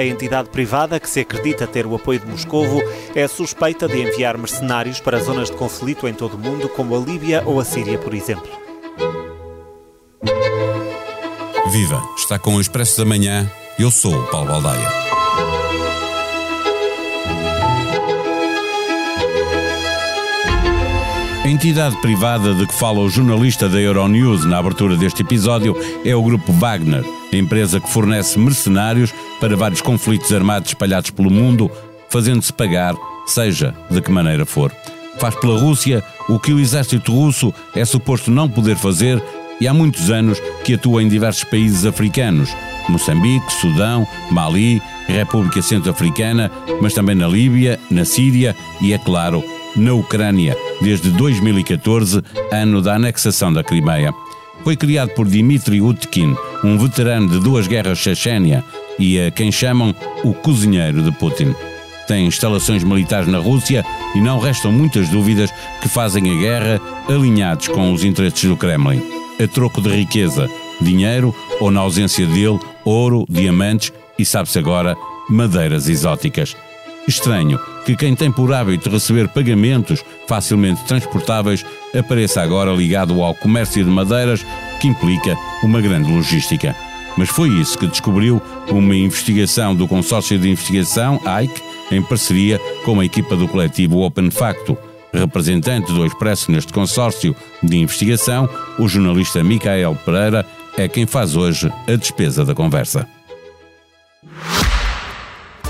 A entidade privada, que se acredita ter o apoio de Moscovo, é suspeita de enviar mercenários para zonas de conflito em todo o mundo, como a Líbia ou a Síria, por exemplo. Viva! Está com o Expresso da Manhã. Eu sou o Paulo Baldaia. A entidade privada de que fala o jornalista da Euronews na abertura deste episódio é o Grupo Wagner, empresa que fornece mercenários para vários conflitos armados espalhados pelo mundo, fazendo-se pagar, seja de que maneira for. Faz pela Rússia o que o exército russo é suposto não poder fazer e há muitos anos que atua em diversos países africanos, Moçambique, Sudão, Mali, República Centro-Africana, mas também na Líbia, na Síria e, é claro, na Ucrânia, desde 2014, ano da anexação da Crimeia. Foi criado por Dmitry Utkin, um veterano de duas guerras Chechênia e a quem chamam o cozinheiro de Putin. Tem instalações militares na Rússia e não restam muitas dúvidas que fazem a guerra alinhados com os interesses do Kremlin. A troco de riqueza, dinheiro ou, na ausência dele, ouro, diamantes e, sabe-se agora, madeiras exóticas. Estranho que quem tem por hábito receber pagamentos facilmente transportáveis apareça agora ligado ao comércio de madeiras, que implica uma grande logística. Mas foi isso que descobriu uma investigação do Consórcio de Investigação, AIC, em parceria com a equipa do coletivo Open Facto. Representante do Expresso neste consórcio de investigação, o jornalista Micael Pereira é quem faz hoje a despesa da conversa.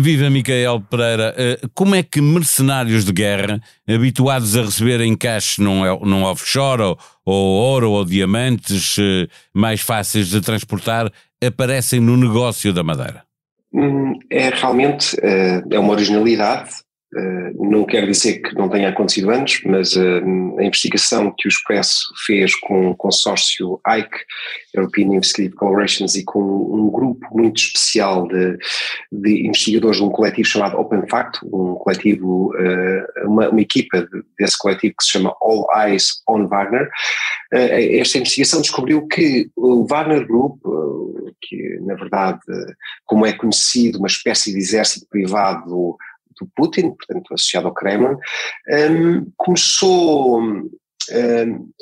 Viva Micael Pereira, eh, como é que mercenários de guerra, habituados a receber em cash num, num offshore ou, ou ouro ou diamantes eh, mais fáceis de transportar, aparecem no negócio da Madeira? Hum, é realmente eh, é uma originalidade não quer dizer que não tenha acontecido antes, mas uh, a investigação que o Expresso fez com o consórcio ICE, European Investigative Collaborations, e com um grupo muito especial de, de investigadores de um coletivo chamado Open Fact, um coletivo, uh, uma, uma, equipa desse coletivo que se chama All Eyes on Wagner, esta investigação descobriu que o Wagner Group, que na verdade, como é conhecido, uma espécie de exército privado do Putin, portanto associado ao Kremlin, um, começou um,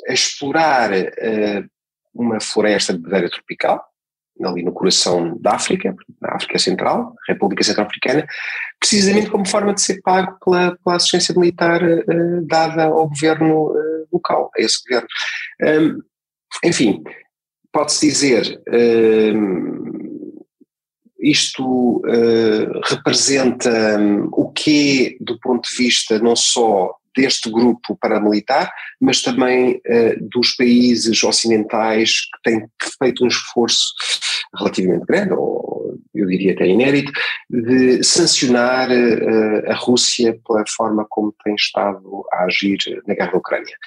a explorar uh, uma floresta de madeira tropical, ali no coração da África, na África Central, República Centro-Africana, precisamente como forma de ser pago pela, pela assistência militar uh, dada ao governo uh, local, a esse governo. Um, enfim, pode-se dizer, isto uh, representa um, o que do ponto de vista não só deste grupo paramilitar, mas também uh, dos países ocidentais que têm feito um esforço relativamente grande, ou eu diria até inédito, de sancionar uh, a Rússia pela forma como tem estado a agir na guerra da Ucrânia.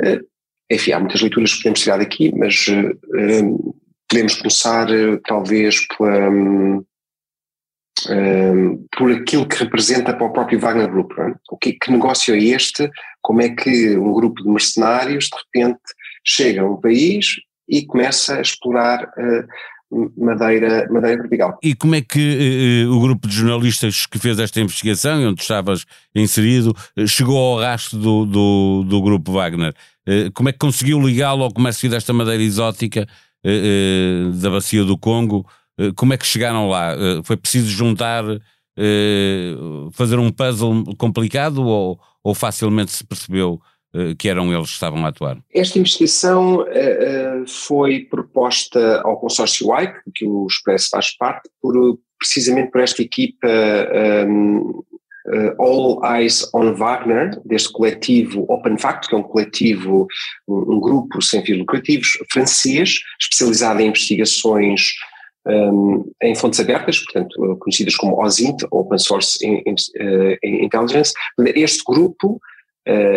Uh, enfim, há muitas leituras que podemos tirar daqui, mas podemos começar eh, talvez um, um, por aquilo que representa para o próprio Wagner Group. É? O que, que, negócio é este? Como é que um grupo de mercenários de repente chega a um país e começa a explorar uh, madeira, madeira tropical? E como é que uh, o grupo de jornalistas que fez esta investigação, onde estavas inserido, chegou ao rastro do, do, do grupo Wagner? Uh, como é que conseguiu ligá-lo ao comércio desta madeira exótica? Eh, eh, da bacia do Congo. Eh, como é que chegaram lá? foi preciso juntar, fazer um puzzle complicado ou, ou facilmente se percebeu que eram eles que estavam a atuar? Esta investigação foi proposta ao consórcio ICE, que o Expresso faz parte, por, precisamente por esta equipa uh, All Eyes on Wagner, deste coletivo Open Fact, que é um coletivo, um, um grupo sem fins lucrativos francês, especializado em investigações um, em fontes abertas, portanto conhecidas como OSINT, Open Source uh, Intelligence. Este grupo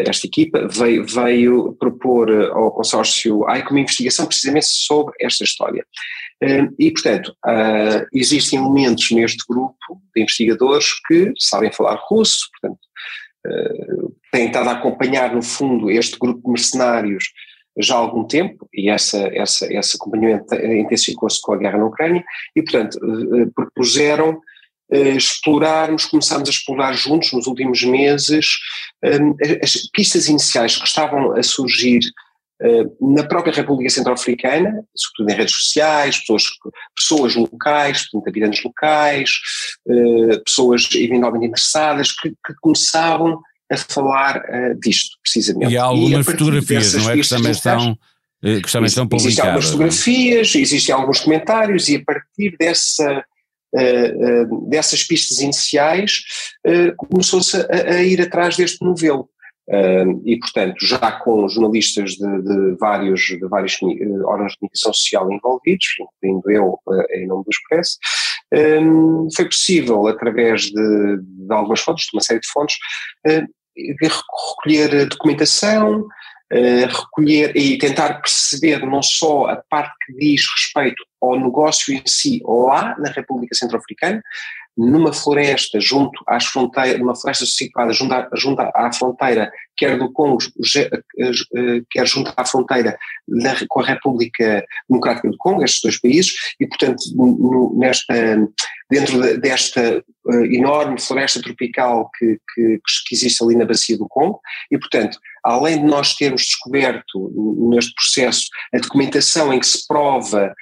esta equipa veio, veio propor ao consórcio AICO uma investigação precisamente sobre esta história. E, portanto, existem elementos neste grupo de investigadores que sabem falar russo, portanto, têm estado a acompanhar, no fundo, este grupo de mercenários já há algum tempo, e essa, essa, esse acompanhamento intensificou-se com a guerra na Ucrânia, e, portanto, propuseram explorarmos, começámos a explorar juntos nos últimos meses as pistas iniciais que estavam a surgir na própria República Centro-Africana, sobretudo em redes sociais, pessoas, pessoas locais, portanto, habitantes locais, pessoas eventualmente interessadas, que, que começavam a falar uh, disto, precisamente. E há algumas fotografias, não é? Que também estão, eh, que também estão publicadas. Existem algumas é? fotografias, existem alguns comentários, e a partir dessa. Uh, uh, dessas pistas iniciais, começou-se a, a, ir atrás deste novelo. E, portanto, já com jornalistas de, de vários, de vários órgãos de comunicação social envolvidos, incluindo eu em nome do Expresso, foi possível, através de, de, algumas fontes, de uma série de fontes, uh, recolher documentação, uh, recolher e tentar perceber não só a parte que diz respeito ao negócio em si lá na República Centro-Africana, numa floresta junto às fronteiras, numa floresta situada junto à, junto à fronteira, quer do Congo, eh, quer junto à fronteira da, com a República Democrática do Congo, estes dois países, e portanto no, nesta, dentro desta enorme floresta tropical que, que, que existe ali na bacia do Congo, e portanto além de nós termos descoberto neste processo a documentação em que se prova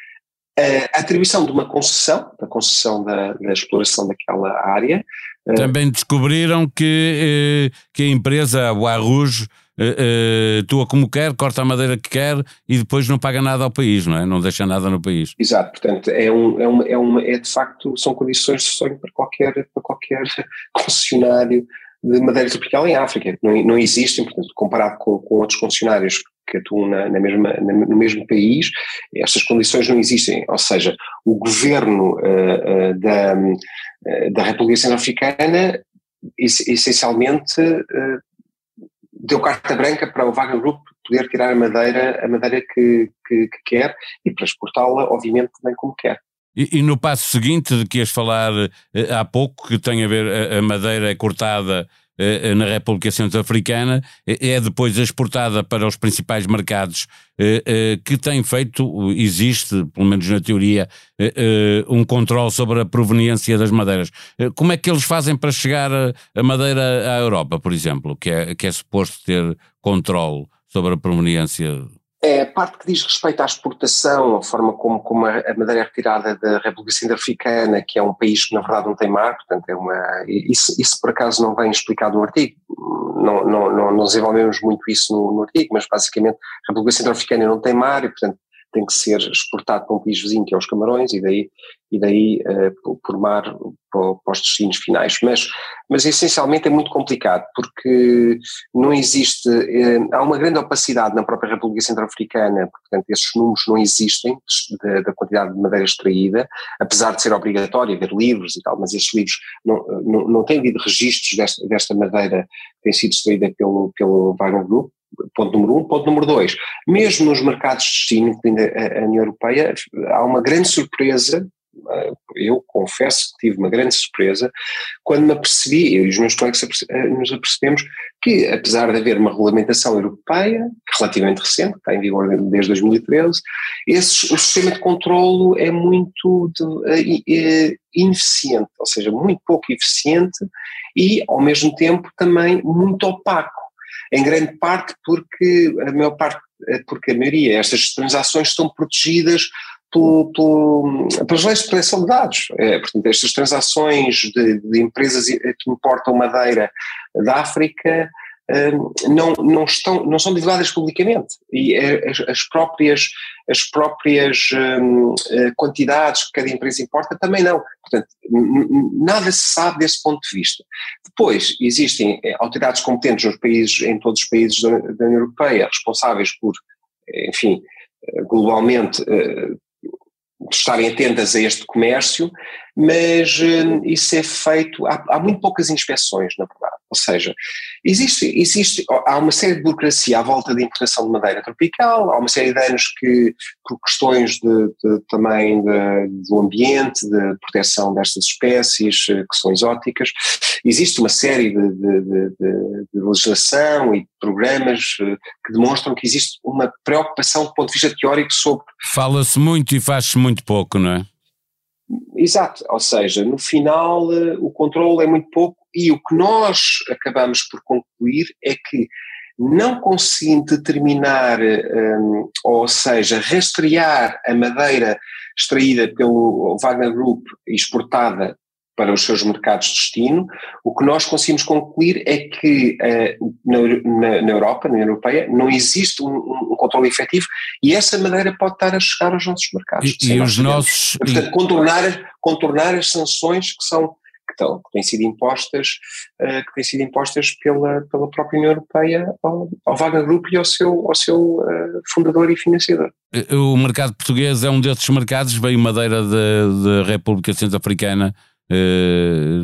a atribuição de uma concessão, da concessão da, da exploração daquela área. Eh, Também descobriram que, eh, que a empresa, a Bois Rouge, uh, tua como quer, corta a madeira que quer e depois não paga nada ao país, não é? Não deixa nada no país. Exato, portanto, é, um, é, uma, é, uma, é de facto, são condições de sonho para qualquer, para qualquer concessionário de madeira tropical em África. Não, não existem, portanto, comparado com, com outros concessionários que atuam na, na mesma, na, no mesmo país, estas condições não existem. Ou seja, o governo uh, uh, da, uh, da República Centro-Africana essencialmente deu carta branca para o Wagner Group poder tirar a madeira, a madeira que, que, que quer e para exportá-la, obviamente, também como quer. E, e, no passo seguinte de que ias falar há pouco, que tem a ver a, a madeira cortada na República Centro-Africana, eh, é depois exportada para os principais mercados, que tem feito, existe, pelo menos na teoria, um controle sobre a proveniência das madeiras. Como é que eles fazem para chegar a madeira à Europa, por exemplo, que é, que é suposto ter controle sobre a proveniência é a parte que diz respeito à exportação, a forma como, como a, madeira é retirada da República Centro-Africana, que é um país que na verdade não tem mar, portanto é uma, isso, isso por acaso não vem explicado no artigo, não, não, não, não desenvolvemos muito isso no, no artigo, mas basicamente a República Centro-Africana não tem mar e portanto tem que ser exportado para um país vizinho que é os Camarões e daí, e daí uh, por mar para, os destinos finais. Mas, mas essencialmente é muito complicado porque não existe, uh, há uma grande opacidade na própria República Centro-Africana, portanto esses números não existem da, da, quantidade de madeira extraída, apesar de ser obrigatório haver livros e tal, mas esses livros não, não, não têm havido registros desta, desta madeira que tem sido extraída pelo, pelo Wagner Group, ponto número um. Ponto número dois, mesmo nos mercados de destino, incluindo a, União Europeia, há uma grande surpresa eu confesso que tive uma grande surpresa quando me apercebi, eu e os meus colegas eh, nos apercebemos que, apesar de haver uma regulamentação europeia, relativamente recente, está em vigor desde 2013, esse, o sistema de controlo é muito de, é, ineficiente, ou seja, muito pouco eficiente e, ao mesmo tempo, também muito opaco. Em grande parte porque a maior parte, eh, porque a maioria destas transações estão protegidas pelas leis de proteção de dados. É, portanto, estas transações de, de, empresas que importam madeira da África Hum, não, não, estão, não são divulgadas publicamente e é, as, as próprias, as próprias um, eh, quantidades que cada empresa importa também não. Portanto, nada se sabe desse ponto de vista. Depois, existem eh, autoridades competentes nos países, em todos os países da, da União Europeia, responsáveis por, enfim, eh, globalmente estarem atentas a este comércio, mas hum, isso é feito, há, há muito poucas inspeções, na verdade Ou seja, existe, existe, há uma série de burocracia à volta da importação de madeira tropical, há uma série de anos que, por questões de, de também de, do ambiente, de proteção destas espécies eh, que são exóticas, existe uma série de, de, legislação e programas eh, que demonstram que existe uma preocupação do ponto de vista teórico sobre. Fala-se muito e faz-se muito pouco, não é? Exato, ou seja, no final eh, o controle é muito pouco e o que nós acabamos por concluir é que não conseguindo determinar, um, ehm, ou seja, rastrear a madeira extraída pelo Wagner Group e exportada para os seus mercados de destino, o que nós conseguimos concluir é que uh, na, na, na, Europa, na União Europeia, não existe um, um, controle efetivo e essa maneira pode estar a chegar aos nossos mercados. E, e os nossos... Portanto, contornar, contornar as sanções que são que, estão, que têm sido impostas, uh, que têm sido impostas pela, pela própria União Europeia ao, ao Wagner Group e ao seu, ao seu uh, fundador e financiador. O mercado português é um desses mercados, veio madeira da República Centro-Africana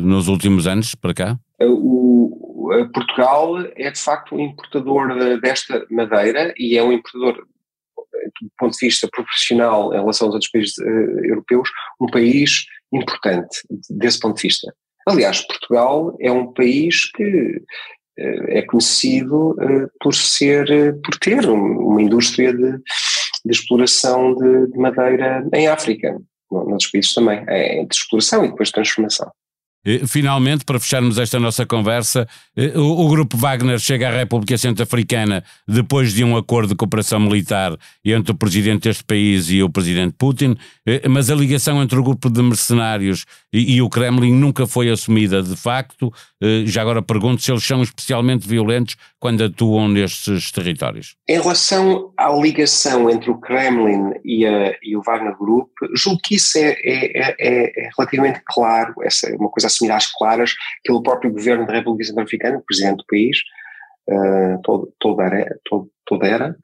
nos últimos anos para cá? O, Portugal é de facto um importador desta madeira e é um importador do ponto de vista profissional em relação aos outros países uh, europeus, um país importante desse ponto de vista. Aliás, Portugal é um país que é conhecido por ser, por ter uma indústria de, de exploração de, de, madeira em África noutros países também, é de exploração e depois de transformação. Finalmente, para fecharmos esta nossa conversa, o, Grupo Wagner chega à República Centro-Africana depois de um acordo de cooperação militar entre o presidente deste país e o presidente Putin, mas a ligação entre o grupo de mercenários e, e o Kremlin nunca foi assumida de facto. Já agora pergunto se eles são especialmente violentos quando atuam nestes territórios. Em relação à ligação entre o Kremlin e, a, e o Wagner Group, julgo que isso é, é, é, é relativamente claro, essa é uma coisa assumida às claras pelo próprio governo da República Centro-Africana, presidente do país, uh, todo, era, todo, toda era.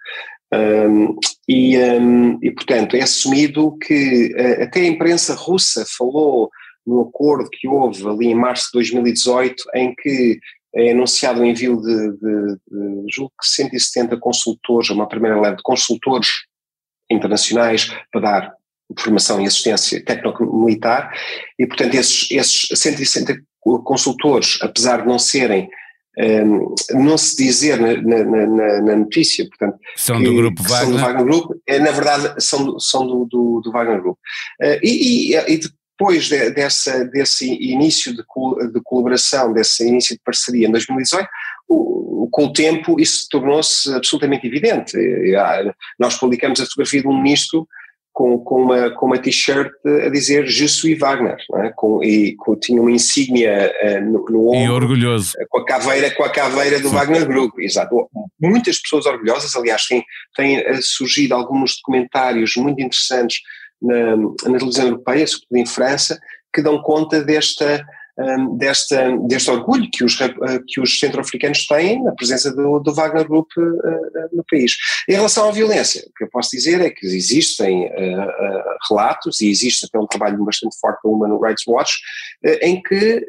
Um, e, um, e, portanto, é assumido que uh, até a imprensa russa falou no acordo que houve ali em março de 2018, em que é anunciado o envio de, de, de julgo que 170 consultores, uma primeira leve de consultores internacionais para dar formação e assistência técnico-militar, e portanto esses, esses 160 consultores, apesar de não serem um, não se dizer na, na, na, na notícia, portanto, são que, do grupo Wagner. São do Wagner Group, é, na verdade são, são do, do, do Wagner Group. Uh, e, e, e, depois de, dessa, desse início de, de, colaboração, desse início de parceria em 2018, o, com o tempo isso tornou-se absolutamente evidente. Nós publicamos a fotografia de um ministro com, com uma, com uma t-shirt a dizer Je suis Wagner, é? com, e com, tinha uma insígnia uh, no, no ombro. E orgulhoso. Com a caveira, com a caveira do Sim. Wagner Group, exato. Muitas pessoas orgulhosas, aliás, têm, têm uh, surgido alguns documentários muito interessantes na, na televisão europeia, sobretudo em França, que dão conta desta, desta, deste orgulho que os, que os centro-africanos têm na presença do, do Wagner Group uh, uh, no país. Em relação à violência, o que eu posso dizer é que existem relatos, e existe até um trabalho bastante forte da Human Rights Watch, em que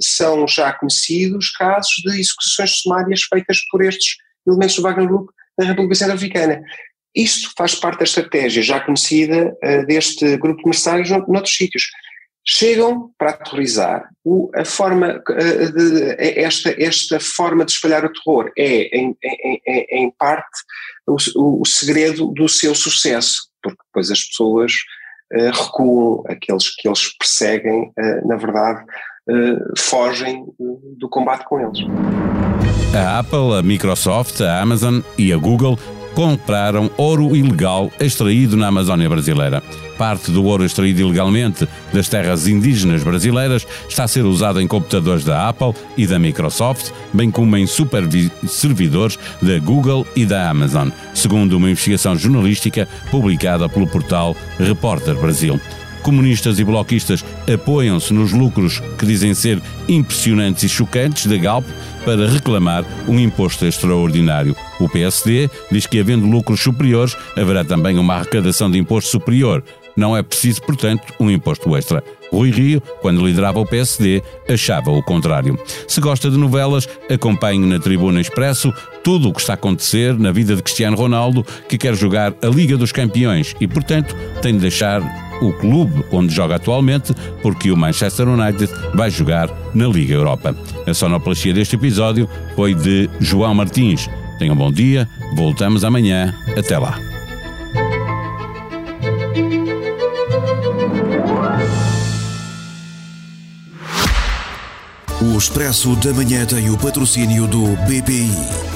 são já conhecidos casos de execuções sumárias feitas por estes elementos do Wagner Group na República Centro-Africana. Isto faz parte da estratégia já conhecida deste grupo de mercenários noutros sítios. Chegam para aterrorizar. O, a forma, uh, de, esta, esta forma de espalhar o terror é, em, em, em parte, o, o, segredo do seu sucesso, porque depois as pessoas uh, recuam, aqueles que eles perseguem, na verdade, fogem do combate com eles. A Apple, a Microsoft, a Amazon e a Google compraram ouro ilegal extraído na Amazónia brasileira. Parte do ouro extraído ilegalmente das terras indígenas brasileiras está a ser usado em computadores da Apple e da Microsoft, bem como em super servidores da Google e da Amazon, segundo uma investigação jornalística publicada pelo portal Repórter Brasil. Comunistas e bloquistas apoiam-se nos lucros que dizem ser impressionantes e chocantes da Galp para reclamar um imposto extraordinário. O PSD diz que, havendo lucros superiores, haverá também uma arrecadação de imposto superior. Não é preciso, portanto, um imposto extra. Rui Rio, quando liderava o PSD, achava o contrário. Se gosta de novelas, acompanhe na Tribuna Expresso tudo o que está a acontecer na vida de Cristiano Ronaldo, que quer jogar a Liga dos Campeões e, portanto, tem de deixar o clube onde joga atualmente, porque o Manchester United vai jogar na Liga Europa. A sonoplastia deste episódio foi de João Martins. Tenham um bom dia, voltamos amanhã. Até lá. O Expresso da Manhã tem o patrocínio do BPI.